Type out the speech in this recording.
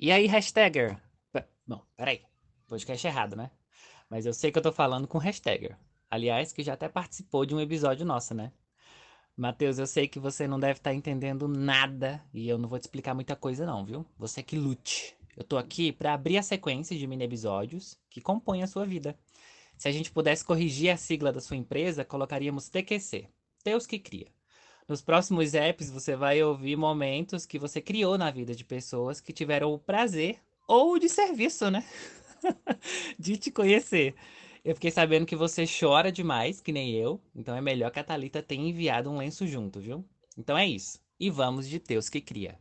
E aí, hashtagger? Bom, peraí. Podcast errado, né? Mas eu sei que eu tô falando com hashtagger. Aliás, que já até participou de um episódio nosso, né? Matheus, eu sei que você não deve estar tá entendendo nada e eu não vou te explicar muita coisa não, viu? Você que lute. Eu tô aqui para abrir a sequência de mini episódios que compõem a sua vida. Se a gente pudesse corrigir a sigla da sua empresa, colocaríamos TQC. Deus que cria. Nos próximos apps você vai ouvir momentos que você criou na vida de pessoas que tiveram o prazer ou de serviço, né? de te conhecer. Eu fiquei sabendo que você chora demais, que nem eu. Então é melhor que a Thalita tenha enviado um lenço junto, viu? Então é isso. E vamos de Deus que cria.